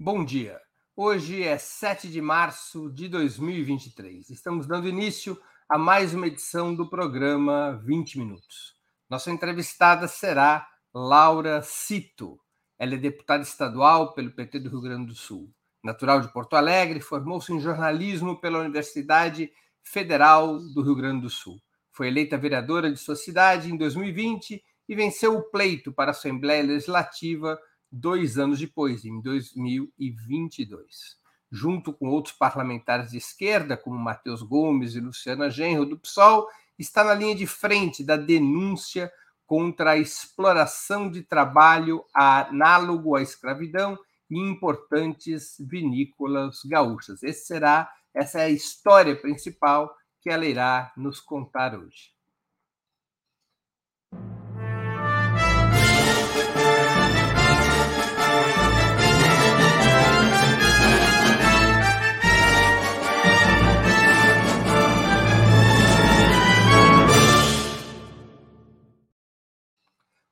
Bom dia. Hoje é 7 de março de 2023. Estamos dando início a mais uma edição do programa 20 Minutos. Nossa entrevistada será Laura Cito. Ela é deputada estadual pelo PT do Rio Grande do Sul. Natural de Porto Alegre, formou-se em jornalismo pela Universidade Federal do Rio Grande do Sul. Foi eleita vereadora de sua cidade em 2020 e venceu o pleito para a Assembleia Legislativa dois anos depois, em 2022. Junto com outros parlamentares de esquerda, como Matheus Gomes e Luciana Genro, do PSOL, está na linha de frente da denúncia contra a exploração de trabalho análogo à escravidão em importantes vinícolas gaúchas. Esse será, essa é a história principal que ela irá nos contar hoje.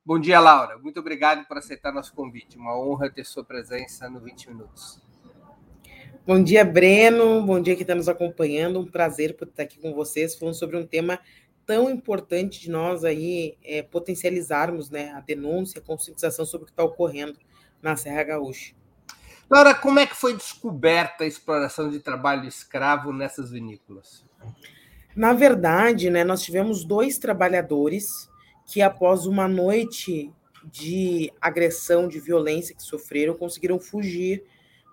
Bom dia, Laura. Muito obrigado por aceitar nosso convite. Uma honra ter sua presença no 20 Minutos. Bom dia, Breno. Bom dia que está nos acompanhando. Um prazer por estar aqui com vocês, falando sobre um tema tão importante de nós aí é, potencializarmos né, a denúncia, a conscientização sobre o que está ocorrendo na Serra Gaúcha. Laura, como é que foi descoberta a exploração de trabalho escravo nessas vinícolas? Na verdade, né, nós tivemos dois trabalhadores que, após uma noite de agressão, de violência que sofreram, conseguiram fugir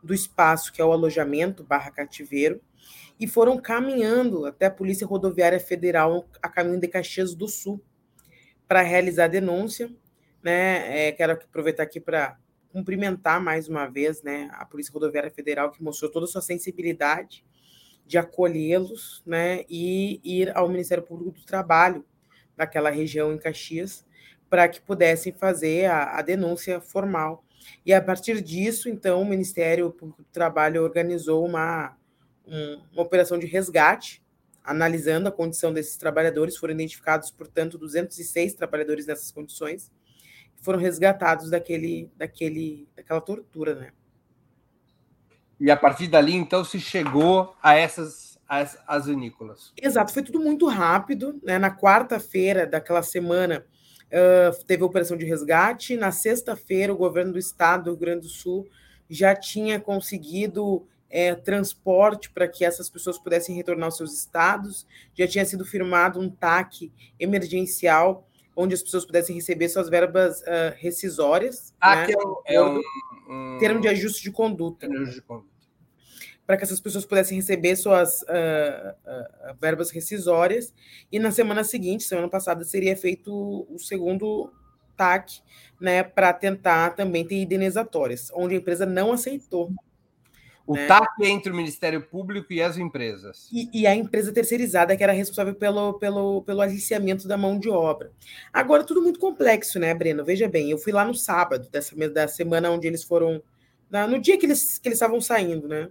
do espaço que é o alojamento barra cativeiro e foram caminhando até a Polícia Rodoviária Federal a caminho de Caxias do Sul para realizar a denúncia. Né? É, quero aproveitar aqui para cumprimentar mais uma vez né, a Polícia Rodoviária Federal, que mostrou toda a sua sensibilidade de acolhê-los né, e ir ao Ministério Público do Trabalho daquela região em Caxias, para que pudessem fazer a, a, denúncia formal. E a partir disso, então, o Ministério Público do Trabalho organizou uma, um, uma operação de resgate, analisando a condição desses trabalhadores. Foram identificados, portanto, 206 trabalhadores nessas condições, que foram resgatados daquele, daquele, daquela tortura, né? E a partir dali, então, se chegou a essas as, as vinícolas. Exato, foi tudo muito rápido. Né? Na quarta-feira daquela semana, uh, teve a operação de resgate. Na sexta-feira, o governo do estado do Rio Grande do Sul já tinha conseguido é, transporte para que essas pessoas pudessem retornar aos seus estados. Já tinha sido firmado um TAC emergencial onde as pessoas pudessem receber suas verbas uh, rescisórias. Ah, né? é, um, um, termo de ajuste de conduta. Termo de conduta para que essas pessoas pudessem receber suas uh, uh, verbas rescisórias. E na semana seguinte, semana passada, seria feito o segundo TAC, né, para tentar também ter indenizatórias, onde a empresa não aceitou. O né? TAC é entre o Ministério Público e as empresas. E, e, a empresa terceirizada, que era responsável pelo, pelo, pelo aliciamento da mão de obra. Agora, tudo muito complexo, né, Breno? Veja bem, eu fui lá no sábado dessa da semana onde eles foram no dia que eles, que eles estavam saindo, né?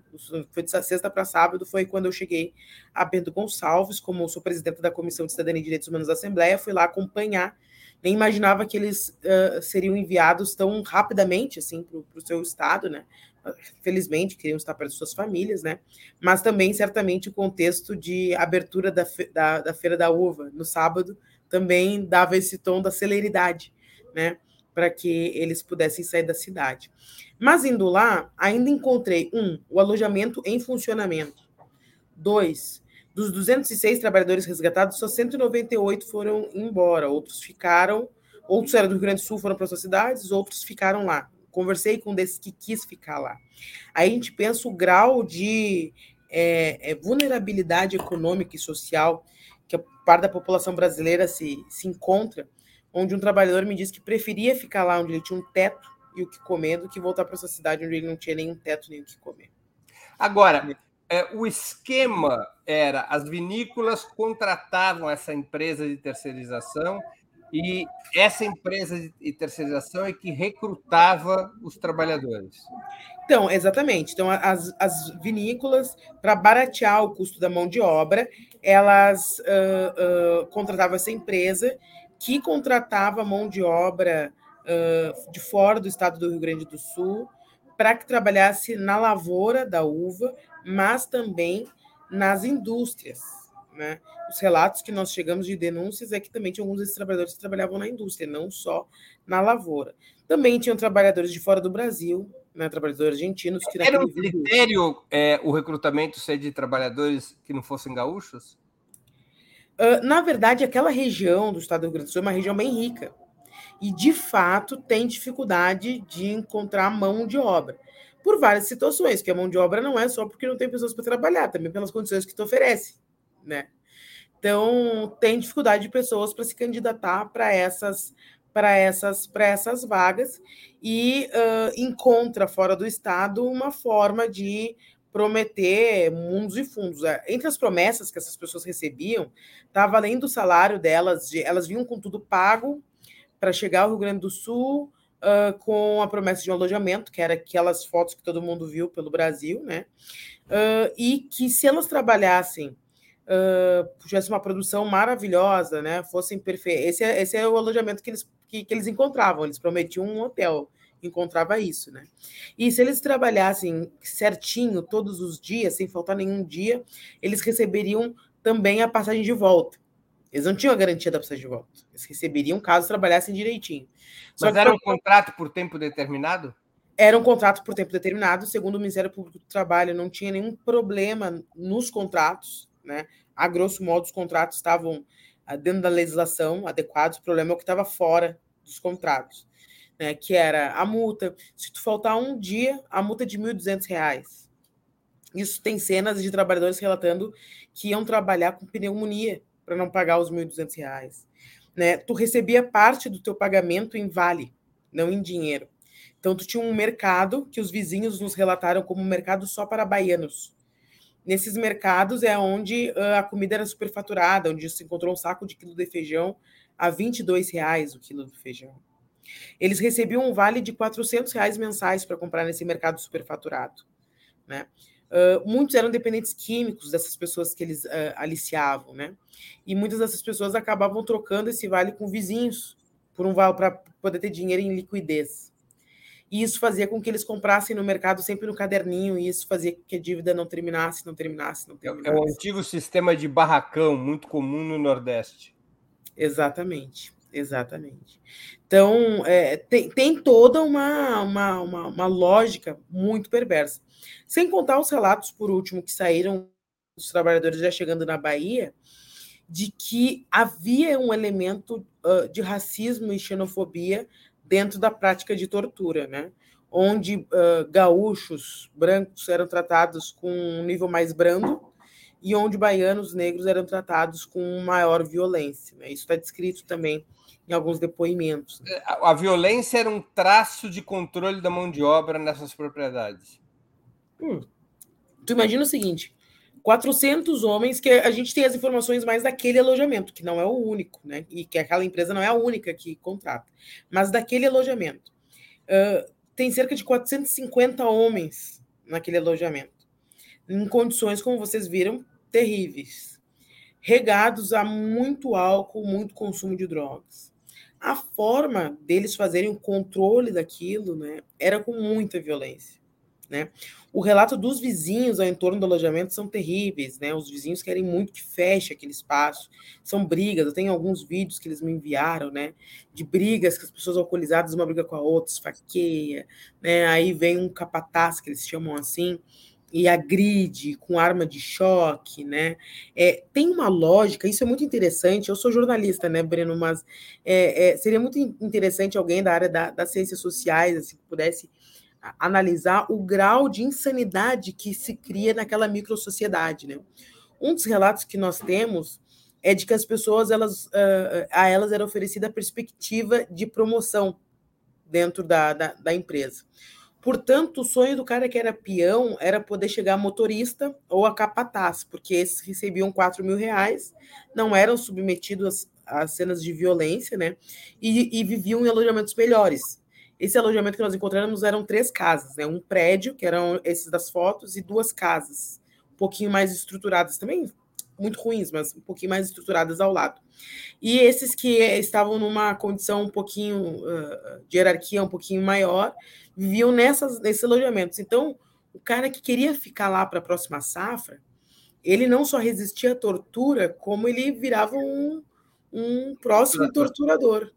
Foi de sexta para sábado, foi quando eu cheguei a Bento Gonçalves, como sou presidente da Comissão de Cidadania e Direitos Humanos da Assembleia, fui lá acompanhar. Nem imaginava que eles uh, seriam enviados tão rapidamente assim para o seu estado, né? Felizmente, queriam estar perto de suas famílias, né? Mas também, certamente, o contexto de abertura da, da, da Feira da Uva no sábado também dava esse tom da celeridade, né? Para que eles pudessem sair da cidade. Mas indo lá, ainda encontrei, um, o alojamento em funcionamento. Dois, dos 206 trabalhadores resgatados, só 198 foram embora, outros ficaram, outros eram do Rio Grande do Sul, foram para suas cidades, outros ficaram lá. Conversei com um desses que quis ficar lá. Aí a gente pensa o grau de é, é, vulnerabilidade econômica e social que a parte da população brasileira se, se encontra, onde um trabalhador me disse que preferia ficar lá onde ele tinha um teto e o que comer do que voltar para essa cidade onde ele não tinha nenhum teto nem o que comer. Agora, é, o esquema era as vinícolas contratavam essa empresa de terceirização e essa empresa de terceirização é que recrutava os trabalhadores. Então, exatamente. Então, as, as vinícolas, para baratear o custo da mão de obra, elas uh, uh, contratavam essa empresa que contratava mão de obra uh, de fora do estado do Rio Grande do Sul para que trabalhasse na lavoura da uva, mas também nas indústrias. Né? Os relatos que nós chegamos de denúncias é que também tinha alguns desses trabalhadores que trabalhavam na indústria, não só na lavoura. Também tinham trabalhadores de fora do Brasil, né, trabalhadores argentinos. Que Era um critério é, o recrutamento ser de trabalhadores que não fossem gaúchos? Na verdade, aquela região do estado do Rio Grande do Sul é uma região bem rica. E, de fato, tem dificuldade de encontrar mão de obra. Por várias situações, que a mão de obra não é só porque não tem pessoas para trabalhar, também pelas condições que tu oferece né? Então, tem dificuldade de pessoas para se candidatar para essas para essas, para essas vagas e uh, encontra fora do Estado uma forma de prometer mundos e fundos. É, entre as promessas que essas pessoas recebiam, estava além do salário delas, de, elas vinham com tudo pago para chegar ao Rio Grande do Sul, uh, com a promessa de um alojamento, que era aquelas fotos que todo mundo viu pelo Brasil, né? Uh, e que se elas trabalhassem uh, tivesse uma produção maravilhosa, né? Fossem perfeitos. Esse, é, esse é o alojamento que eles, que, que eles encontravam. Eles prometiam um hotel, encontrava isso, né? E se eles trabalhassem certinho todos os dias, sem faltar nenhum dia, eles receberiam também a passagem de volta. Eles não tinham a garantia da passagem de volta. Eles receberiam caso trabalhassem direitinho. Só Mas era um contrato por tempo determinado? Era um contrato por tempo determinado, segundo o Ministério Público do Trabalho, não tinha nenhum problema nos contratos, né? A grosso modo, os contratos estavam ah, dentro da legislação adequados, o problema é o que estava fora dos contratos, né? que era a multa. Se tu faltar um dia, a multa é de R$ 1.200. Isso tem cenas de trabalhadores relatando que iam trabalhar com pneumonia para não pagar os R$ 1.200. Né? Tu recebia parte do teu pagamento em vale, não em dinheiro. Então, tu tinha um mercado que os vizinhos nos relataram como um mercado só para baianos nesses mercados é onde a comida era superfaturada, onde se encontrou um saco de quilo de feijão a 22 reais o quilo do feijão. Eles recebiam um vale de 400 reais mensais para comprar nesse mercado superfaturado. Né? Uh, muitos eram dependentes químicos dessas pessoas que eles uh, aliciavam, né? E muitas dessas pessoas acabavam trocando esse vale com vizinhos por um vale para poder ter dinheiro em liquidez. E isso fazia com que eles comprassem no mercado sempre no caderninho, e isso fazia com que a dívida não terminasse, não terminasse, não terminasse. É o antigo sistema de barracão, muito comum no Nordeste. Exatamente, exatamente. Então, é, tem, tem toda uma, uma, uma, uma lógica muito perversa. Sem contar os relatos, por último, que saíram dos trabalhadores já chegando na Bahia, de que havia um elemento uh, de racismo e xenofobia dentro da prática de tortura, né? onde uh, gaúchos brancos eram tratados com um nível mais brando e onde baianos negros eram tratados com maior violência. Né? Isso está descrito também em alguns depoimentos. Né? É, a violência era um traço de controle da mão de obra nessas propriedades. Hum. Tu imagina o seguinte: 400 homens, que a gente tem as informações mais daquele alojamento, que não é o único, né? E que aquela empresa não é a única que contrata, mas daquele alojamento. Uh, tem cerca de 450 homens naquele alojamento, em condições, como vocês viram, terríveis, regados a muito álcool, muito consumo de drogas. A forma deles fazerem o controle daquilo né, era com muita violência. Né? O relato dos vizinhos ao entorno do alojamento são terríveis, né? Os vizinhos querem muito que feche aquele espaço. São brigas. Eu tenho alguns vídeos que eles me enviaram, né? De brigas que as pessoas alcoolizadas uma briga com a outra, esfaqueia, né? Aí vem um capataz que eles chamam assim e agride com arma de choque, né? É, tem uma lógica, isso é muito interessante. Eu sou jornalista, né, Breno? Mas é, é, seria muito interessante alguém da área da, das ciências sociais, assim, que pudesse analisar o grau de insanidade que se cria naquela microsociedade, né? Um dos relatos que nós temos é de que as pessoas, elas, uh, a elas era oferecida a perspectiva de promoção dentro da, da, da, empresa. Portanto, o sonho do cara que era peão era poder chegar a motorista ou a capataz, porque esses recebiam 4 mil reais, não eram submetidos às cenas de violência, né? E, e viviam em alojamentos melhores. Esse alojamento que nós encontramos eram três casas, né? Um prédio, que eram esses das fotos, e duas casas, um pouquinho mais estruturadas também, muito ruins, mas um pouquinho mais estruturadas ao lado. E esses que estavam numa condição um pouquinho uh, de hierarquia um pouquinho maior, viviam nessas, nesses alojamentos. Então, o cara que queria ficar lá para a próxima safra, ele não só resistia à tortura, como ele virava um, um próximo torturador.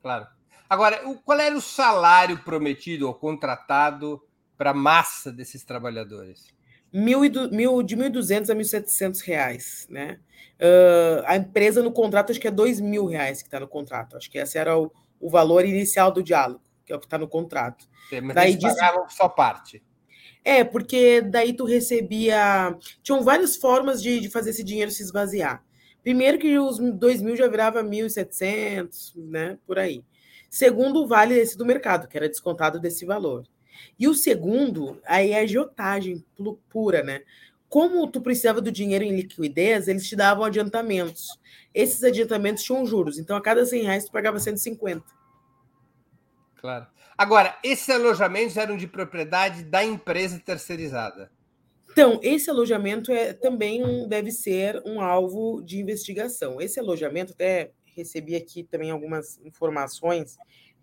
Claro. Agora, qual era o salário prometido ou contratado para a massa desses trabalhadores? Mil e du, mil, de 1.200 a 1.700 reais, né? Uh, a empresa no contrato, acho que é 2 mil reais que está no contrato. Acho que esse era o, o valor inicial do diálogo, que é o que está no contrato. Sim, mas daí eles pagavam só parte. É, porque daí tu recebia... Tinham várias formas de, de fazer esse dinheiro se esvaziar. Primeiro que os 2 mil já virava 1.700, né? Por aí. Segundo, o vale esse do mercado, que era descontado desse valor. E o segundo, aí é a agiotagem pura, né? Como tu precisava do dinheiro em liquidez, eles te davam adiantamentos. Esses adiantamentos tinham juros. Então, a cada 100 reais, tu pagava 150. Claro. Agora, esses alojamentos eram de propriedade da empresa terceirizada. Então, esse alojamento é também um, deve ser um alvo de investigação. Esse alojamento, até recebi aqui também algumas informações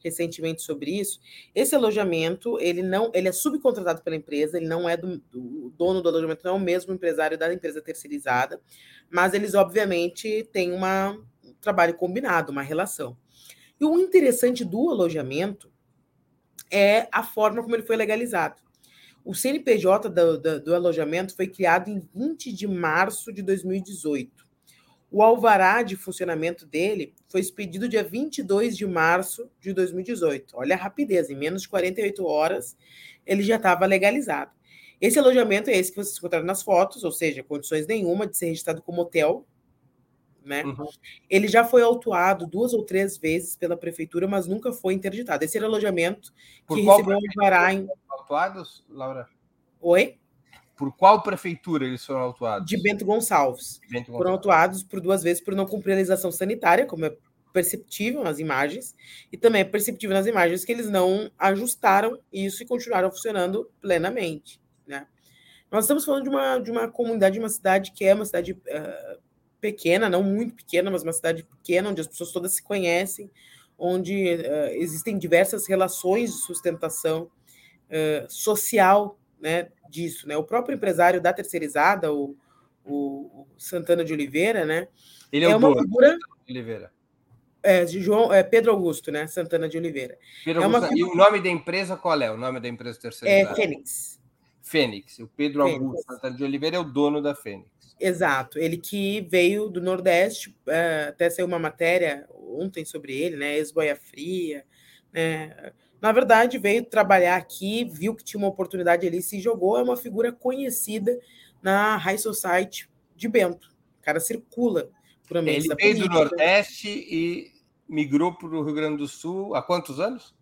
recentemente sobre isso. Esse alojamento, ele não, ele é subcontratado pela empresa, ele não é do, do dono do alojamento, não é o mesmo empresário da empresa terceirizada, mas eles obviamente têm uma, um trabalho combinado, uma relação. E o interessante do alojamento é a forma como ele foi legalizado. O CNPJ do, do, do alojamento foi criado em 20 de março de 2018 o alvará de funcionamento dele foi expedido dia 22 de março de 2018. Olha a rapidez, em menos de 48 horas ele já estava legalizado. Esse alojamento é esse que vocês encontraram nas fotos, ou seja, condições nenhuma de ser registrado como hotel. Né? Uhum. Ele já foi autuado duas ou três vezes pela prefeitura, mas nunca foi interditado. Esse era o alojamento Por que recebeu um alvará em. Autuados, Laura? Oi? Por qual prefeitura eles foram autuados? De Bento Gonçalves. Bento Gonçalves. Foram autuados por duas vezes por não cumprir a legislação sanitária, como é perceptível nas imagens, e também é perceptível nas imagens que eles não ajustaram isso e continuaram funcionando plenamente. Né? Nós estamos falando de uma, de uma comunidade, de uma cidade que é uma cidade uh, pequena, não muito pequena, mas uma cidade pequena, onde as pessoas todas se conhecem, onde uh, existem diversas relações de sustentação uh, social né, disso, né? O próprio empresário da terceirizada, o, o, Santana de Oliveira, né? Ele é, é uma figura de Oliveira. É, João, é Pedro Augusto, né? Santana de Oliveira. Pedro é Augusto, uma... E o nome da empresa qual é? O nome da empresa terceirizada? É Fênix. Fênix. O Pedro Fênix. Augusto Santana de Oliveira é o dono da Fênix. Exato. Ele que veio do Nordeste, é, até saiu uma matéria ontem sobre ele, né? Ex-Boia Fria, né? Na verdade, veio trabalhar aqui, viu que tinha uma oportunidade ali, se jogou. É uma figura conhecida na High Society de Bento. O cara circula por. Ele veio do Nordeste e migrou para o Rio Grande do Sul há quantos anos?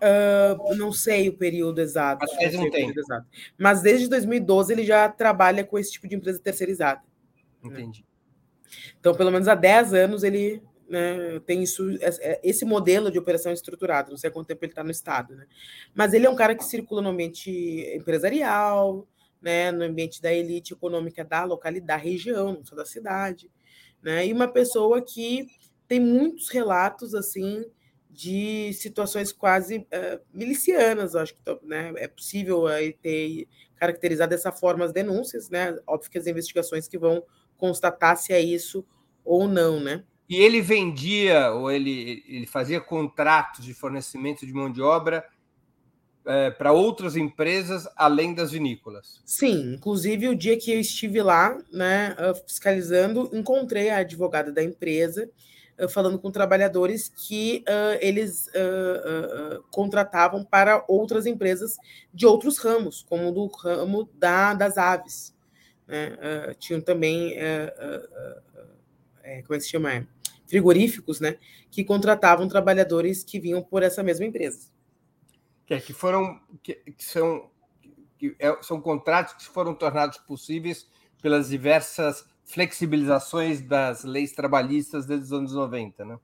Uh, não sei o período exato. Mas, não tem. Exato. Mas desde 2012 ele já trabalha com esse tipo de empresa terceirizada. Né? Entendi. Né? Então, pelo menos há 10 anos ele né, tem isso, é, esse modelo de operação estruturada, não sei há quanto tempo ele está no Estado, né? Mas ele é um cara que circula no ambiente empresarial, né, no ambiente da elite econômica da localidade, da região, não só da cidade, né? E uma pessoa que tem muitos relatos assim de situações quase uh, milicianas, acho que né, é possível aí ter caracterizado dessa forma as denúncias, né? Óbvio que as investigações que vão constatar se é isso ou não, né? E ele vendia, ou ele, ele fazia contratos de fornecimento de mão de obra é, para outras empresas além das vinícolas. Sim, inclusive o dia que eu estive lá, né, fiscalizando, encontrei a advogada da empresa falando com trabalhadores que uh, eles uh, uh, contratavam para outras empresas de outros ramos, como do ramo da, das aves. Né? tinham também, é, como é que se chama? Frigoríficos, né, que contratavam trabalhadores que vinham por essa mesma empresa. Que, é, que foram que, que são que é, são contratos que foram tornados possíveis pelas diversas flexibilizações das leis trabalhistas desde os anos 90, né?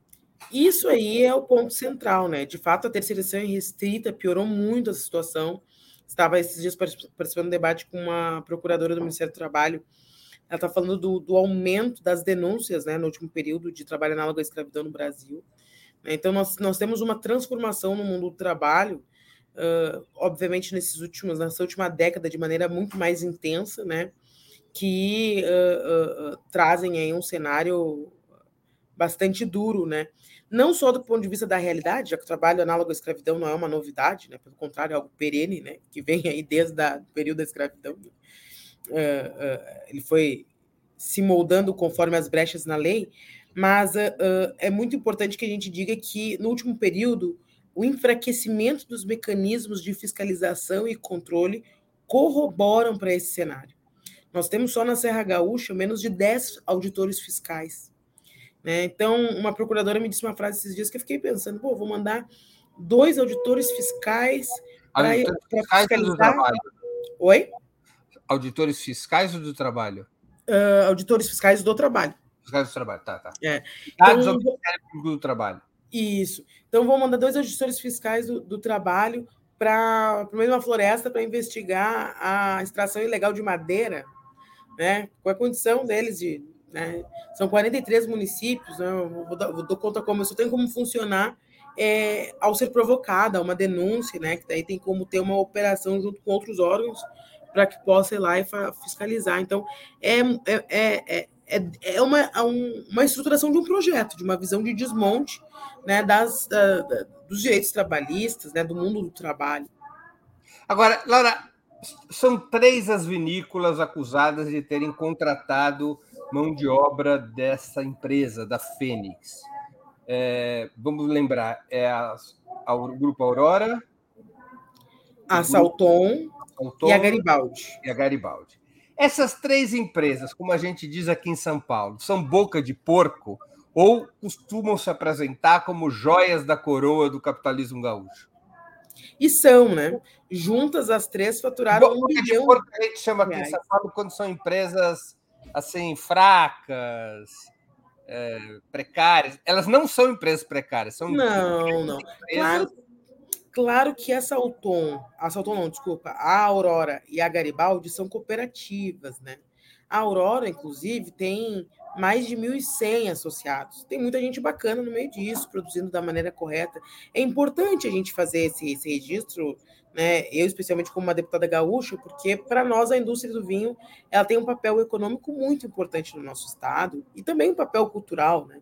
Isso aí é o ponto central, né? De fato, a terceirização restrita piorou muito a situação. Estava esses dias participando de um debate com uma procuradora do Ministério do Trabalho ela está falando do, do, aumento das denúncias né, no último período de trabalho análogo à escravidão no Brasil. Né. Então, nós, nós temos uma transformação no mundo do trabalho, uh, obviamente, nesses últimos, nessa última década, de maneira muito mais intensa, né, que uh, uh, trazem aí um cenário bastante duro, né? Não só do ponto de vista da realidade, já que o trabalho análogo à escravidão não é uma novidade, né? Pelo contrário, é algo perene, né? Que vem aí desde o período da escravidão. Uh, uh, ele foi se moldando conforme as brechas na lei, mas uh, é muito importante que a gente diga que no último período o enfraquecimento dos mecanismos de fiscalização e controle corroboram para esse cenário. Nós temos só na Serra Gaúcha menos de 10 auditores fiscais. Né? Então, uma procuradora me disse uma frase esses dias que eu fiquei pensando, pô, vou mandar dois auditores fiscais para fiscalizar. Oi? Auditores fiscais ou do trabalho? Uh, auditores fiscais do trabalho. Fiscais do trabalho, tá, tá. É. Dados então, ao do Trabalho. Isso. Então, vou mandar dois auditores fiscais do, do trabalho para o meio uma floresta para investigar a extração ilegal de madeira, né? Com a condição deles de né? São 43 municípios, né? vou, dar, vou dar conta como isso tem como funcionar é, ao ser provocada uma denúncia, né? que daí tem como ter uma operação junto com outros órgãos para que possa ir lá e fiscalizar. Então, é, é, é, é, é uma, é uma estruturação de um projeto, de uma visão de desmonte né, das, da, dos direitos trabalhistas, né, do mundo do trabalho. Agora, Laura, são três as vinícolas acusadas de terem contratado mão de obra dessa empresa, da Fênix. É, vamos lembrar, é a, a, o Grupo Aurora, a Salton, E a Garibaldi. E a Garibaldi. Essas três empresas, como a gente diz aqui em São Paulo, são boca de porco ou costumam se apresentar como joias da coroa do capitalismo gaúcho? E são, né? Juntas as três faturaram um bilhão. Porco a gente chama aqui em São Paulo quando são empresas assim, fracas, é, precárias. Elas não são empresas precárias, são Não, não. Empresas... Claro, claro que a Salton, a Salton não, desculpa, a Aurora e a Garibaldi são cooperativas, né? A Aurora, inclusive, tem mais de 1.100 associados. Tem muita gente bacana no meio disso, produzindo da maneira correta. É importante a gente fazer esse, esse registro né? Eu especialmente como uma deputada gaúcha, porque para nós a indústria do vinho ela tem um papel econômico muito importante no nosso estado e também um papel cultural, né?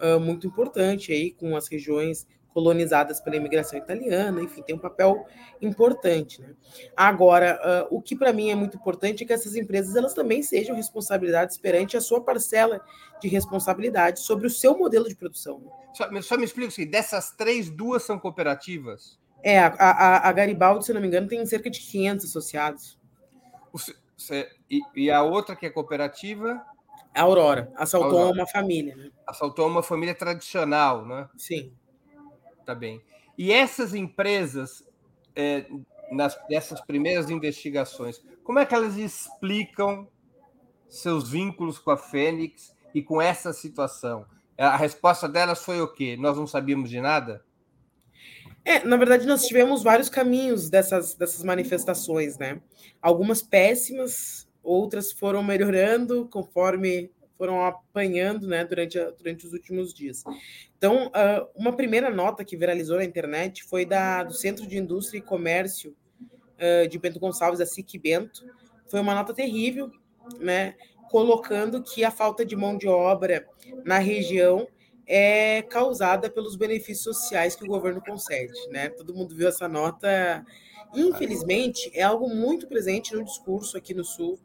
Uh, muito importante aí com as regiões colonizadas pela imigração italiana, enfim, tem um papel importante. Né? Agora, uh, o que para mim é muito importante é que essas empresas elas também sejam responsabilidades perante a sua parcela de responsabilidade sobre o seu modelo de produção. Né? Só, só me explica assim, dessas três, duas são cooperativas? É, a, a, a, Garibaldi, se não me engano, tem cerca de 500 associados. E, e a outra que é cooperativa? A Aurora. Assaltou Aurora. uma família. Né? Assaltou uma família tradicional, né? Sim. Tá bem. E essas empresas, é, nas, nessas primeiras investigações, como é que elas explicam seus vínculos com a Fênix e com essa situação? A resposta delas foi o quê? Nós não sabíamos de nada? É, na verdade, nós tivemos vários caminhos dessas, dessas manifestações, né? Algumas péssimas, outras foram melhorando conforme foram apanhando, né, durante, a, durante os últimos dias. Então, uh, uma primeira nota que viralizou na internet foi da, do Centro de Indústria e Comércio uh, de Bento Gonçalves, a SIC Bento. Foi uma nota terrível, né, colocando que a falta de mão de obra na região é causada pelos benefícios sociais que o governo concede, né? Todo mundo viu essa nota. Infelizmente, é algo muito presente no discurso aqui no Sul,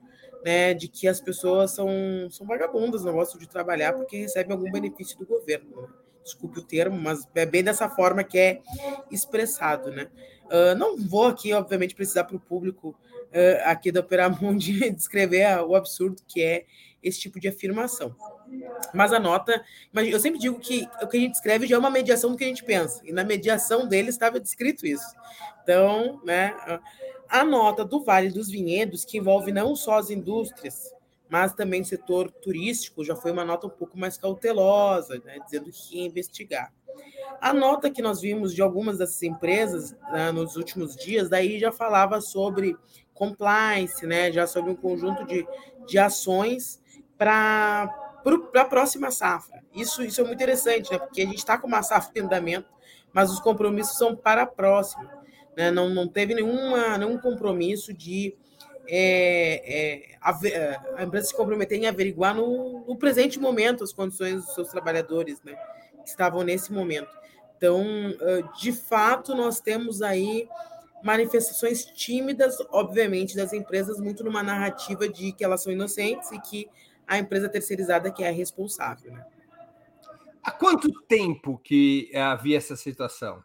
né, de que as pessoas são, são vagabundas, não gostam de trabalhar porque recebem algum benefício do governo. Né? Desculpe o termo, mas é bem dessa forma que é expressado, né? Uh, não vou aqui, obviamente, precisar para o público uh, aqui da Operamundi descrever o absurdo que é esse tipo de afirmação. Mas a nota, mas eu sempre digo que o que a gente escreve já é uma mediação do que a gente pensa, e na mediação dele estava descrito isso. Então, né, a nota do Vale dos Vinhedos, que envolve não só as indústrias, mas também o setor turístico, já foi uma nota um pouco mais cautelosa, né, dizendo que ia investigar. A nota que nós vimos de algumas dessas empresas né, nos últimos dias, daí já falava sobre compliance, né, já sobre um conjunto de, de ações para a próxima safra. Isso, isso é muito interessante, né, porque a gente está com uma safra em andamento, mas os compromissos são para a próxima. Né, não, não teve nenhuma, nenhum compromisso de é, é, a, a, empresa se comprometer em averiguar no, no, presente momento as condições dos seus trabalhadores, né, que estavam nesse momento. Então, de fato, nós temos aí manifestações tímidas, obviamente, das empresas, muito numa narrativa de que elas são inocentes e que a empresa terceirizada que é a responsável. Né? Há quanto tempo que havia essa situação?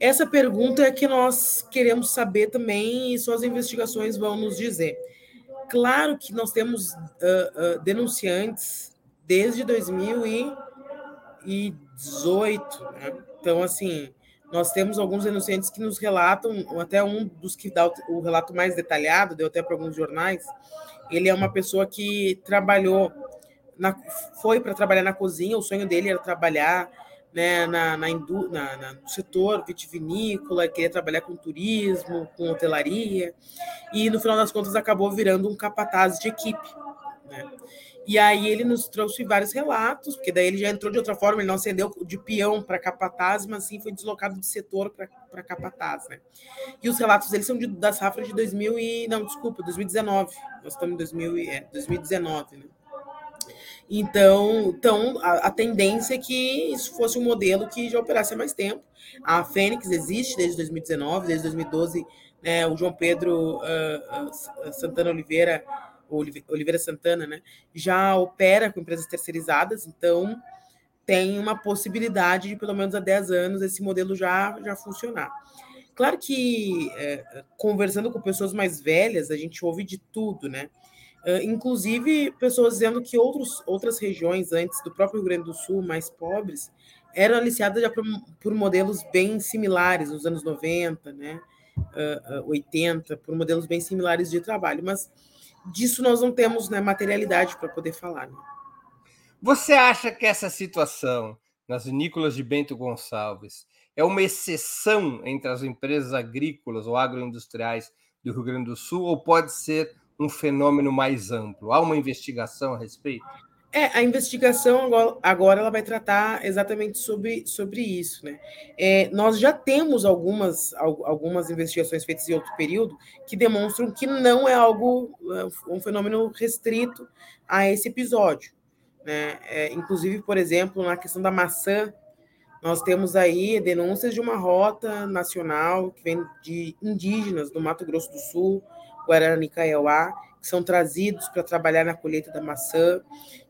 Essa pergunta é que nós queremos saber também e só as investigações vão nos dizer. Claro que nós temos uh, uh, denunciantes desde 2018, né? Então, assim, nós temos alguns denunciantes que nos relatam, até um dos que dá o relato mais detalhado, deu até para alguns jornais. Ele é uma pessoa que trabalhou, na, foi para trabalhar na cozinha, o sonho dele era trabalhar né, na, na, na, na, no setor vitivinícola, queria trabalhar com turismo, com hotelaria, e no final das contas acabou virando um capataz de equipe. Né? E aí ele nos trouxe vários relatos, porque daí ele já entrou de outra forma, ele não acendeu de peão para capataz, mas sim foi deslocado de setor para capataz, né? E os relatos dele são de, da safra de 2000 e não, desculpa, 2019. Nós estamos em 2000 e, é, 2019, né? Então, então a, a, tendência é que isso fosse um modelo que já operasse há mais tempo. A Fênix existe desde 2019, desde 2012, né, o João Pedro uh, uh, Santana Oliveira Oliveira Santana, né, já opera com empresas terceirizadas, então tem uma possibilidade de, pelo menos há 10 anos, esse modelo já, já funcionar. Claro que, é, conversando com pessoas mais velhas, a gente ouve de tudo, né? Inclusive, pessoas dizendo que outros, outras regiões antes do próprio Rio Grande do Sul, mais pobres, eram aliciadas já por, por modelos bem similares, nos anos 90, né? Uh, 80, por modelos bem similares de trabalho. Mas disso nós não temos né, materialidade para poder falar. Né? Você acha que essa situação nas vinícolas de Bento Gonçalves é uma exceção entre as empresas agrícolas ou agroindustriais do Rio Grande do Sul ou pode ser um fenômeno mais amplo? Há uma investigação a respeito? É, a investigação agora ela vai tratar exatamente sobre, sobre isso. Né? É, nós já temos algumas, algumas investigações feitas em outro período que demonstram que não é algo, é, um fenômeno restrito a esse episódio. Né? É, inclusive, por exemplo, na questão da maçã, nós temos aí denúncias de uma rota nacional que vem de indígenas do Mato Grosso do Sul, Guarani Kaiowá, são trazidos para trabalhar na colheita da maçã.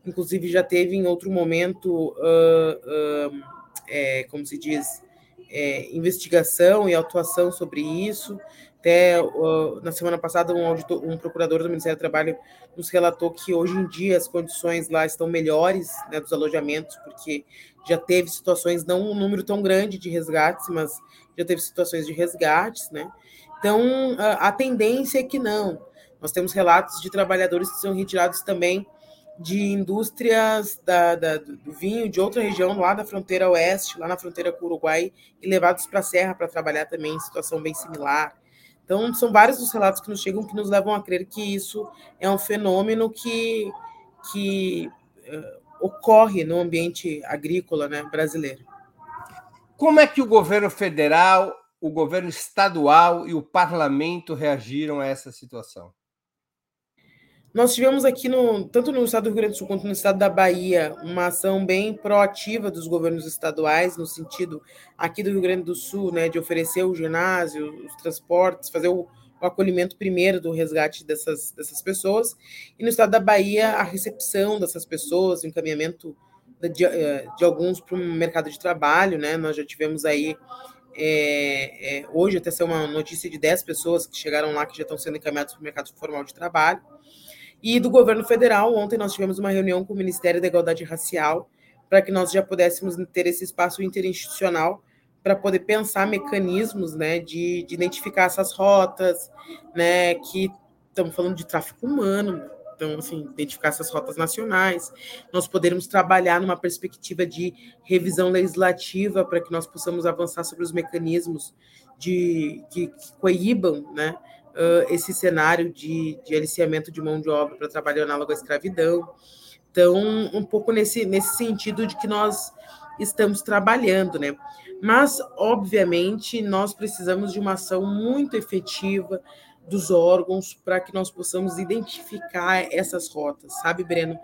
Inclusive, já teve em outro momento, uh, uh, é, como se diz, é, investigação e atuação sobre isso. Até uh, na semana passada, um, auditor, um, procurador do Ministério do Trabalho nos relatou que hoje em dia as condições lá estão melhores né, dos alojamentos, porque já teve situações, não um número tão grande de resgates, mas já teve situações de resgates, né? Então, a, a tendência é que não. Nós temos relatos de trabalhadores que são retirados também de indústrias da, da, do vinho de outra região, lá da fronteira oeste, lá na fronteira com o Uruguai, e levados para a Serra para trabalhar também em situação bem similar. Então, são vários os relatos que nos chegam que nos levam a crer que isso é um fenômeno que, que uh, ocorre no ambiente agrícola né, brasileiro. Como é que o governo federal, o governo estadual e o parlamento reagiram a essa situação? Nós tivemos aqui, no, tanto no estado do Rio Grande do Sul quanto no estado da Bahia, uma ação bem proativa dos governos estaduais, no sentido aqui do Rio Grande do Sul, né, de oferecer o ginásio, os transportes, fazer o, o acolhimento primeiro do resgate dessas, dessas pessoas, e no estado da Bahia, a recepção dessas pessoas, o encaminhamento de, eh, de alguns para o mercado de trabalho, né, nós já tivemos aí é, é, hoje até ser uma notícia de 10 pessoas que chegaram lá que já estão sendo encaminhadas para o mercado formal de trabalho. E do governo federal, ontem nós tivemos uma reunião com o Ministério da Igualdade Racial para que nós já pudéssemos ter esse espaço interinstitucional para poder pensar mecanismos né, de, de identificar essas rotas, né, que estamos falando de tráfico humano, Então, assim, identificar essas rotas nacionais, nós podermos trabalhar numa perspectiva de revisão legislativa para que nós possamos avançar sobre os mecanismos de, que, que coibam né, uh, esse cenário de, de aliciamento de mão de obra para trabalho análogo à escravidão. Então, um pouco nesse, nesse sentido de que nós estamos trabalhando, né? Mas, obviamente, nós precisamos de uma ação muito efetiva dos órgãos para que nós possamos identificar essas rotas, sabe, Breno?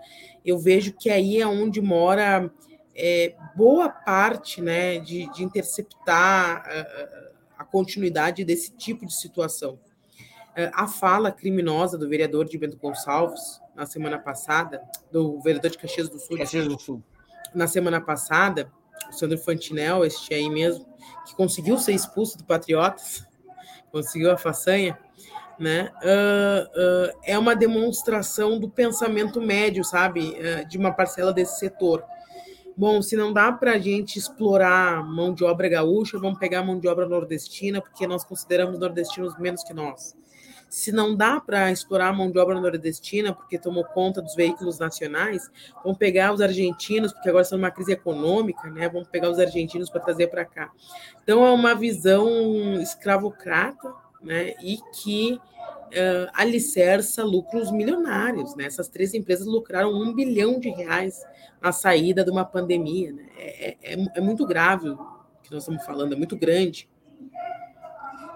Eu vejo que aí é onde mora é, boa parte né, de, de interceptar a, a, continuidade desse tipo de situação. É, a fala criminosa do vereador de Bento Gonçalves, na semana passada, do vereador de Caxias do Sul, Caxias do Sul. na semana passada, o Sandro Fantinel, este aí mesmo, que conseguiu ser expulso do Patriotas, conseguiu a façanha, né? Uh, uh, é uma demonstração do pensamento médio, sabe, uh, de uma parcela desse setor. Bom, se não dá para a gente explorar mão de obra gaúcha, vamos pegar mão de obra nordestina, porque nós consideramos nordestinos menos que nós. Se não dá para explorar a mão de obra nordestina, porque tomou conta dos veículos nacionais, vamos pegar os argentinos, porque agora estão numa crise econômica, né? Vamos pegar os argentinos para trazer para cá. Então, é uma visão escravocrata, né? E que uh, alicerça lucros milionários. Né? Essas três empresas lucraram um bilhão de reais na saída de uma pandemia. Né? É, é, é muito grave o que nós estamos falando, é muito grande.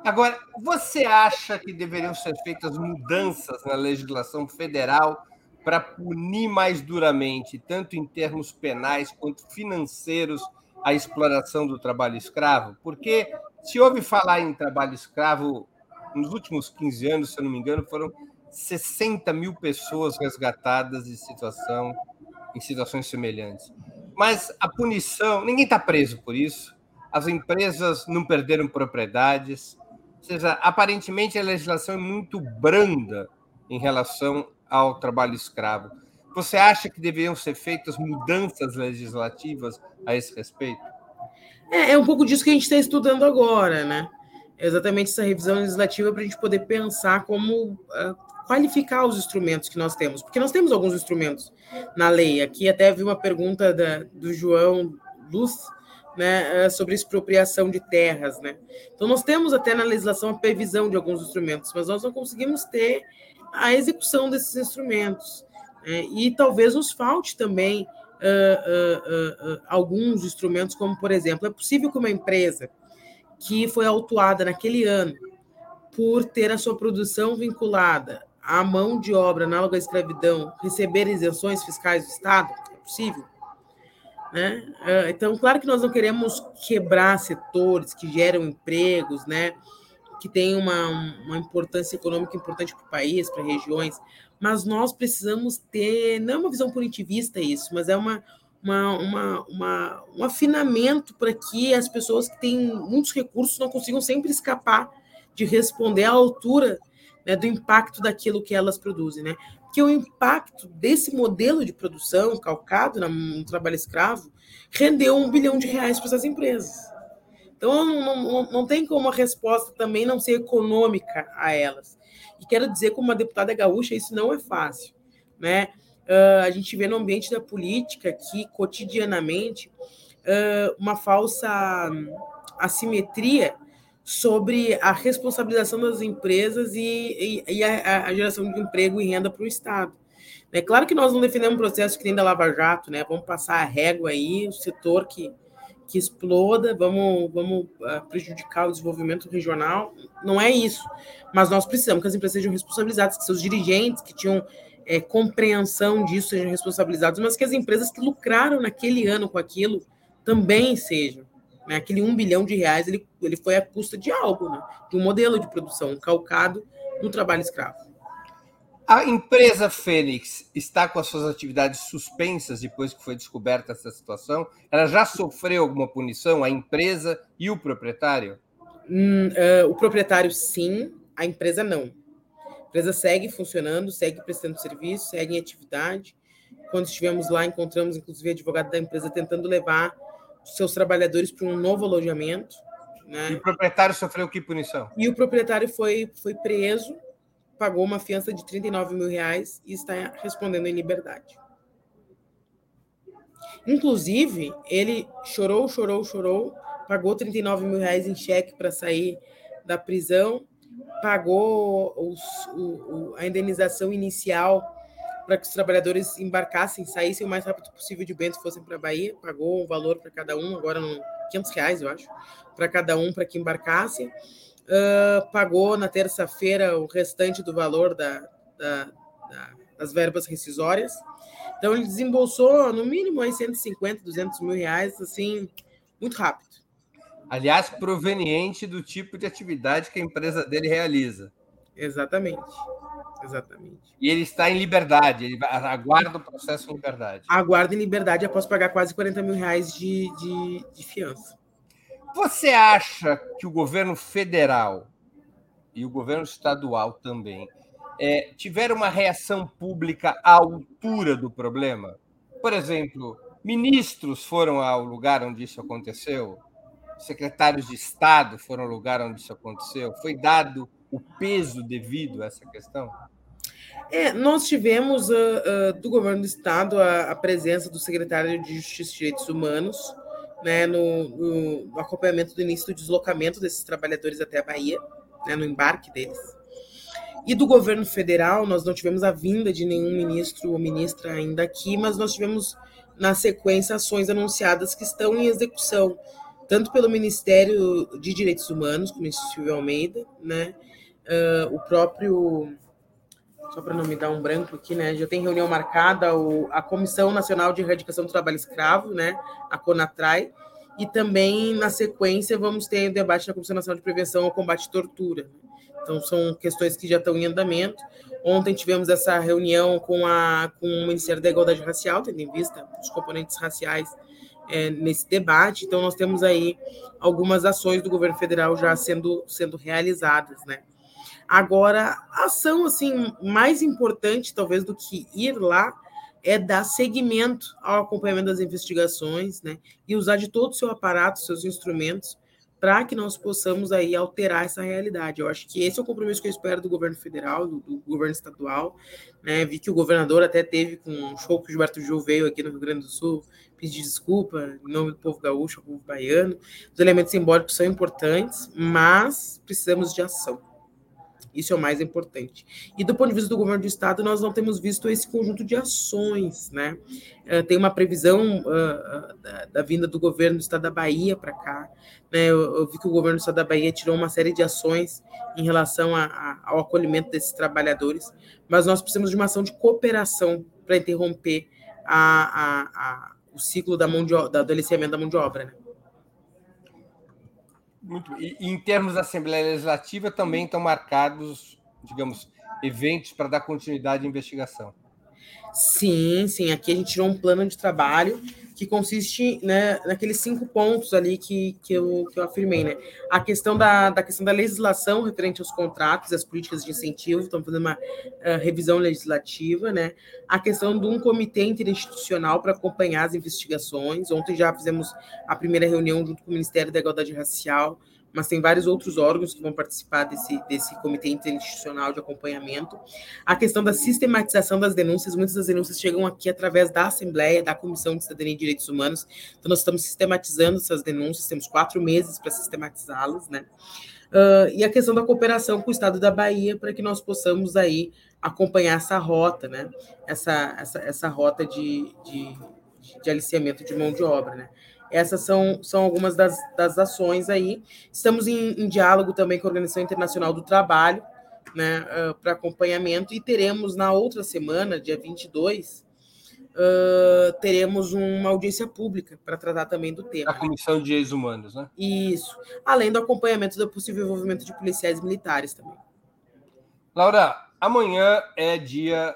Agora, você acha que deveriam ser feitas mudanças na legislação federal para punir mais duramente, tanto em termos penais quanto financeiros, a exploração do trabalho escravo? Porque se ouve falar em trabalho escravo, nos últimos 15 anos, se eu não me engano, foram 60 mil pessoas resgatadas em situação em situações semelhantes. Mas a punição, ninguém está preso por isso. As empresas não perderam propriedades, seja, aparentemente a legislação é muito branda em relação ao trabalho escravo. Você acha que deveriam ser feitas mudanças legislativas a esse respeito? É, é um pouco disso que a gente está estudando agora, né? É exatamente essa revisão legislativa para a gente poder pensar como uh, qualificar os instrumentos que nós temos, porque nós temos alguns instrumentos na lei. Aqui até vi uma pergunta da, do João Luz, né, é, sobre expropriação de terras, né? Então nós temos até na legislação a previsão de alguns instrumentos, mas nós não conseguimos ter a execução desses instrumentos. Né? E talvez nos falte também uh, uh, uh, alguns instrumentos, como por exemplo, é possível que uma empresa que foi autuada naquele ano por ter a sua produção vinculada à mão de obra análoga à escravidão receber isenções fiscais do Estado? É possível? Né? Ah, então, claro que nós não queremos quebrar setores que geram empregos, né? que têm uma, uma importância econômica importante para o país, para regiões, mas nós precisamos ter, não é uma visão punitivista isso, mas é uma, uma, uma, uma, um afinamento para que as pessoas que têm muitos recursos não consigam sempre escapar de responder à altura né, do impacto daquilo que elas produzem. Né? Que o impacto desse modelo de produção calcado no trabalho escravo rendeu um bilhão de reais para essas empresas. Então, não, não, não tem como a resposta também não ser econômica a elas. E quero dizer, como uma deputada gaúcha, isso não é fácil. Né? Uh, a gente vê no ambiente da política que, cotidianamente, uh, uma falsa assimetria sobre a responsabilização das empresas e, e, e a, a, geração de emprego e renda para o Estado. É claro que nós não defendemos um processo que nem da Lava Jato, né? Vamos passar a régua aí, o setor que, que exploda, vamos, vamos uh, prejudicar o desenvolvimento regional. Não é isso. Mas nós precisamos que as empresas sejam responsabilizadas, que seus dirigentes que tinham é, compreensão disso sejam responsabilizados, mas que as empresas que lucraram naquele ano com aquilo também sejam. Né? Aquele um bilhão de reais ele, ele foi à custa de algo, né? de um modelo de produção calcado no trabalho escravo. A empresa Fênix está com as suas atividades suspensas depois que foi descoberta essa situação? Ela já sofreu alguma punição, a empresa e o proprietário? Hum, uh, o proprietário, sim, a empresa não. A empresa segue funcionando, segue prestando serviço, segue em atividade. Quando estivemos lá, encontramos inclusive advogado da empresa tentando levar seus trabalhadores para um novo alojamento. Né? E o proprietário sofreu que punição? E o proprietário foi, foi preso pagou uma fiança de 39 mil reais e está respondendo em liberdade. Inclusive, ele chorou, chorou, chorou, pagou 39 mil reais em cheque para sair da prisão, pagou os, o, o, a indenização inicial para que os trabalhadores embarcassem, saíssem o mais rápido possível de Bento, fossem para a Bahia, pagou um valor para cada um, agora não, 500 reais, eu acho, para cada um para que embarcasse. Uh, pagou na terça-feira o restante do valor da, da, da, das verbas rescisórias. Então, ele desembolsou, no mínimo, aí 150, 200 mil reais, assim, muito rápido. Aliás, proveniente do tipo de atividade que a empresa dele realiza. Exatamente. Exatamente. E ele está em liberdade, ele aguarda o processo em liberdade. Aguarda em liberdade após pagar quase 40 mil reais de, de, de fiança. Você acha que o governo federal e o governo estadual também é, tiveram uma reação pública à altura do problema? Por exemplo, ministros foram ao lugar onde isso aconteceu? Secretários de Estado foram ao lugar onde isso aconteceu? Foi dado o peso devido a essa questão? É, nós tivemos uh, uh, do governo do estado a, a, presença do secretário de Justiça e Direitos Humanos, né, no, no, no, acompanhamento do início do deslocamento desses trabalhadores até a Bahia, né, no embarque deles. E do governo federal, nós não tivemos a vinda de nenhum ministro ou ministra ainda aqui, mas nós tivemos na sequência ações anunciadas que estão em execução, tanto pelo Ministério de Direitos Humanos, como o Silvio Almeida, né, uh, o próprio, só para não me dar um branco aqui, né? Já tem reunião marcada o, a Comissão Nacional de Erradicação do Trabalho Escravo, né? A CONATRAI, e também na sequência vamos ter o debate na Comissão Nacional de Prevenção ao Combate à Tortura. Então são questões que já estão em andamento. Ontem tivemos essa reunião com, a, com o Ministério da Igualdade Racial, tendo em vista os componentes raciais é, nesse debate. Então, nós temos aí algumas ações do governo federal já sendo, sendo realizadas, né? Agora, a ação assim mais importante, talvez, do que ir lá é dar seguimento ao acompanhamento das investigações, né? E usar de todo o seu aparato, seus instrumentos, para que nós possamos aí alterar essa realidade. Eu acho que esse é o compromisso que eu espero do governo federal, do, do governo estadual. Né? Vi que o governador até teve com um show que o Gilberto Gil veio aqui no Rio Grande do Sul, pedir desculpa em nome do povo gaúcho, do povo baiano. Os elementos simbólicos são importantes, mas precisamos de ação. Isso é o mais importante. E do ponto de vista do governo do estado, nós não temos visto esse conjunto de ações, né? Uh, tem uma previsão uh, da, da, vinda do governo do estado da Bahia para cá. Né? Eu, eu, vi que o governo do estado da Bahia tirou uma série de ações em relação a, a, ao acolhimento desses trabalhadores, mas nós precisamos de uma ação de cooperação para interromper a, o ciclo da mão de, da, do aliciamento da mão de obra, né? Muito, e, em termos da Assembleia Legislativa, também estão marcados, digamos, eventos para dar continuidade à investigação. Sim, sim. Aqui a gente tirou um plano de trabalho que consiste né, naqueles cinco pontos ali que, que, eu, que eu afirmei, né? A questão da, da questão da legislação referente aos contratos, as políticas de incentivo, estamos fazendo uma uh, revisão legislativa, né? A questão de um comitê interinstitucional para acompanhar as investigações. Ontem já fizemos a primeira reunião junto com o Ministério da Igualdade Racial, mas tem vários outros órgãos que vão participar desse, desse comitê interinstitucional de acompanhamento. A questão da sistematização das denúncias, muitas das denúncias chegam aqui através da Assembleia, da Comissão de Cidadania e Direitos Humanos, então nós estamos sistematizando essas denúncias, temos quatro meses para sistematizá-las, né? Uh, e a questão da cooperação com o Estado da Bahia para que nós possamos aí acompanhar essa rota, né? Essa, essa, essa rota de, de, de aliciamento de mão de obra, né? Essas são, são algumas das, das ações aí. Estamos em, em diálogo também com a Organização Internacional do Trabalho, né, uh, para acompanhamento, e teremos na outra semana, dia 22, uh, teremos uma audiência pública para tratar também do tema. A Comissão de Direitos Humanos, né? Isso. Além do acompanhamento do possível envolvimento de policiais militares também. Laura, amanhã é dia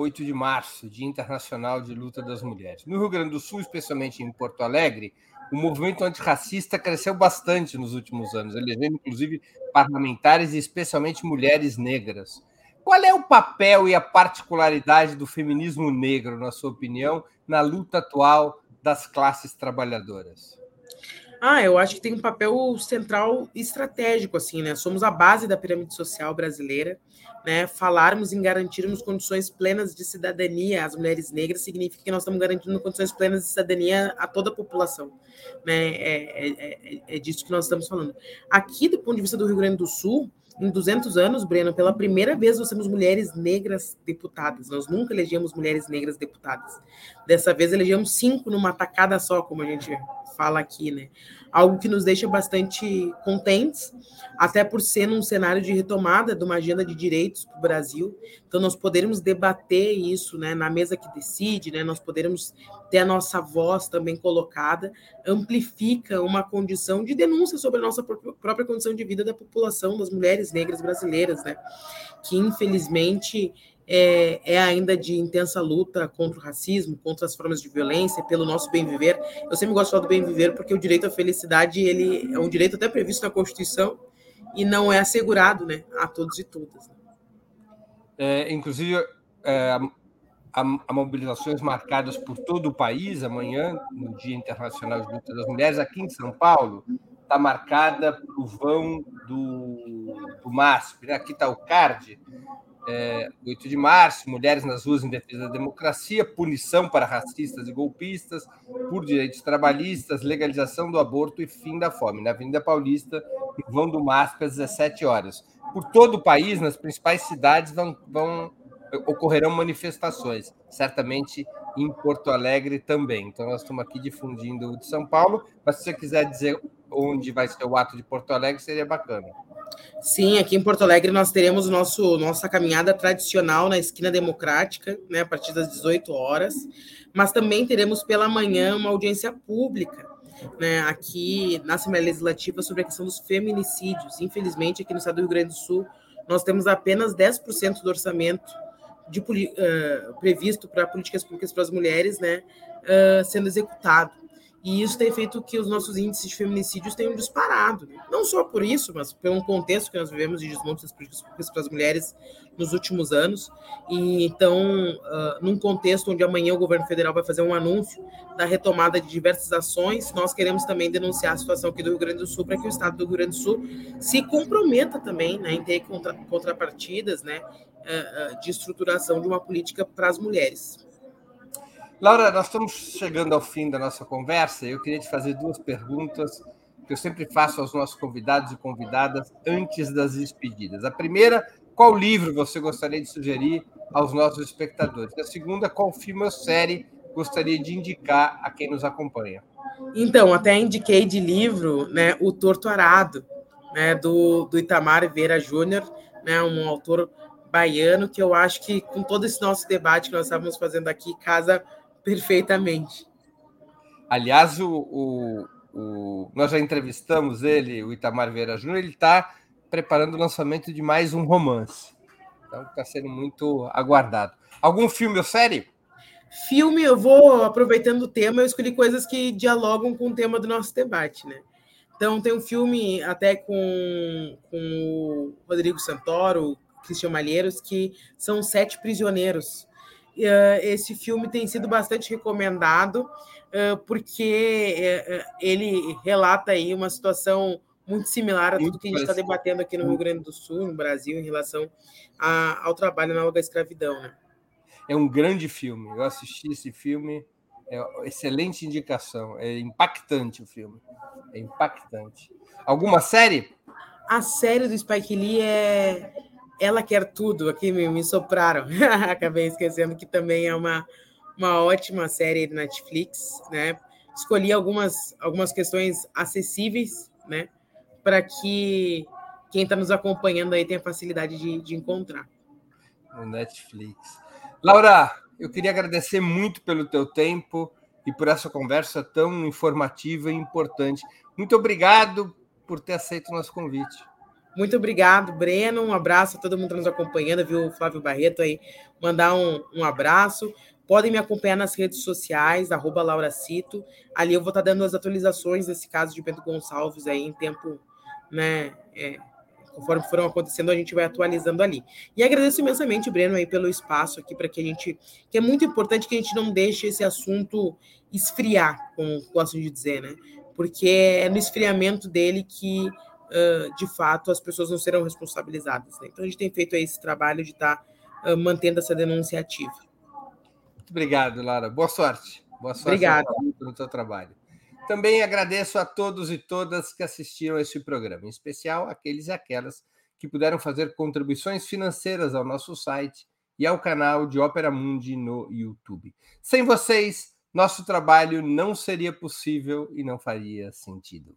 8 de março, Dia Internacional de Luta das Mulheres. No Rio Grande do Sul, especialmente em Porto Alegre, o movimento antirracista cresceu bastante nos últimos anos, elegendo inclusive parlamentares e especialmente mulheres negras. Qual é o papel e a particularidade do feminismo negro, na sua opinião, na luta atual das classes trabalhadoras? Ah, eu acho que tem um papel central estratégico, assim, né? Somos a base da pirâmide social brasileira, né? Falarmos em garantirmos condições plenas de cidadania às mulheres negras significa que nós estamos garantindo condições plenas de cidadania a toda a população, né? É, é, é, é disso que nós estamos falando. Aqui, do ponto de vista do Rio Grande do Sul, em 200 anos, Breno, pela primeira vez nós temos mulheres negras deputadas. Nós nunca elegemos mulheres negras deputadas. Dessa vez elegemos cinco numa tacada só, como a gente fala aqui, né? Algo que nos deixa bastante contentes, até por ser num cenário de retomada de uma agenda de direitos para o Brasil. Então, nós podermos debater isso né, na mesa que decide, né, nós podermos ter a nossa voz também colocada, amplifica uma condição de denúncia sobre a nossa própria condição de vida da população, das mulheres negras brasileiras, né? Que, infelizmente, é, é, ainda de intensa luta contra o racismo, contra as formas de violência, pelo nosso bem viver. Eu sempre gosto de falar do bem viver porque o direito à felicidade ele é um direito até previsto na Constituição e não é assegurado, né, a todos e todas. É, inclusive, é, há mobilizações marcadas por todo o país amanhã, no Dia Internacional de Luta das Mulheres, aqui em São Paulo. Está marcada para o vão do, do MASP. Né? Aqui está o CARD, é, 8 de março, mulheres nas ruas em defesa da democracia, punição para racistas e golpistas, por direitos trabalhistas, legalização do aborto e fim da fome. Na Avenida Paulista, vão do MASP, às 17 horas. Por todo o país, nas principais cidades, vão, vão ocorrerão manifestações, certamente em Porto Alegre também. Então, nós estamos aqui difundindo o de São Paulo, mas se você quiser dizer onde vai ser o ato de Porto Alegre, seria bacana. Sim, aqui em Porto Alegre nós teremos nosso, nossa caminhada tradicional na esquina democrática, né, a partir das 18 horas, mas também teremos pela manhã uma audiência pública, né, aqui na Assembleia Legislativa sobre a questão dos feminicídios. Infelizmente, aqui no estado do Rio Grande do Sul, nós temos apenas 10% do orçamento de, uh, previsto para políticas públicas para as mulheres né, uh, sendo executado. E isso tem feito que os nossos índices de feminicídios tenham disparado. Não só por isso, mas pelo contexto que nós vivemos de desmonte das políticas públicas para as mulheres nos últimos anos. E então, uh, num contexto onde amanhã o governo federal vai fazer um anúncio da retomada de diversas ações, nós queremos também denunciar a situação aqui do Rio Grande do Sul para que o Estado do Rio Grande do Sul se comprometa também né, em ter contra, contrapartidas né, uh, uh, de estruturação de uma política para as mulheres. Laura, nós estamos chegando ao fim da nossa conversa. Eu queria te fazer duas perguntas que eu sempre faço aos nossos convidados e convidadas antes das despedidas. A primeira, qual livro você gostaria de sugerir aos nossos espectadores? A segunda, qual filme ou série gostaria de indicar a quem nos acompanha? Então, até indiquei de livro né, O Torto Arado, né, do, do Itamar Vera Júnior, né, um autor baiano que eu acho que, com todo esse nosso debate que nós estávamos fazendo aqui, casa perfeitamente. Aliás, o, o, o, nós já entrevistamos ele, o Itamar Vieira Júnior, ele está preparando o lançamento de mais um romance. Então está sendo muito aguardado. Algum filme ou série? Filme, eu vou aproveitando o tema, eu escolhi coisas que dialogam com o tema do nosso debate, né? Então tem um filme até com, com o Rodrigo Santoro, Cristian Malheiros, que são Sete Prisioneiros, esse filme tem sido bastante recomendado, uh, porque uh, ele relata aí uma situação muito similar a tudo que a gente está debatendo aqui no Rio Grande do Sul, no Brasil, em relação a, ao trabalho na da escravidão. Né? É um grande filme. Eu assisti esse filme, é excelente indicação. É impactante o filme. É impactante. Alguma série? A série do Spike Lee é ela Quer Tudo, aqui me, me sopraram. Acabei esquecendo que também é uma, uma ótima série de Netflix, né? Escolhi algumas, algumas questões acessíveis, né? Para que quem está nos acompanhando aí tenha facilidade de, de encontrar. No Netflix. Laura, eu queria agradecer muito pelo teu tempo e por essa conversa tão informativa e importante. Muito obrigado por ter aceito o nosso convite. Muito obrigado, Breno. Um abraço a todo mundo que está nos acompanhando, viu? Flávio Barreto aí, mandar um, um abraço. Podem me acompanhar nas redes sociais, arroba Laura Cito. Ali eu vou estar tá dando as atualizações desse caso de Bento Gonçalves aí em tempo, né? É, conforme foram acontecendo, a gente vai atualizando ali. E agradeço imensamente, Breno, aí pelo espaço aqui para que a gente. que é muito importante que a gente não deixe esse assunto esfriar, como gosto de dizer, né? porque é no esfriamento dele que, uh, de fato, as pessoas não serão responsabilizadas. Né? Então, a gente tem feito esse trabalho de estar tá, uh, mantendo essa denúncia ativa. Muito obrigado, Lara. Boa sorte. Boa sorte Obrigada. no seu trabalho. Também agradeço a todos e todas que assistiram a esse programa, em especial aqueles e aquelas que puderam fazer contribuições financeiras ao nosso site e ao canal de Ópera Mundi no YouTube. Sem vocês, nosso trabalho não seria possível e não faria sentido.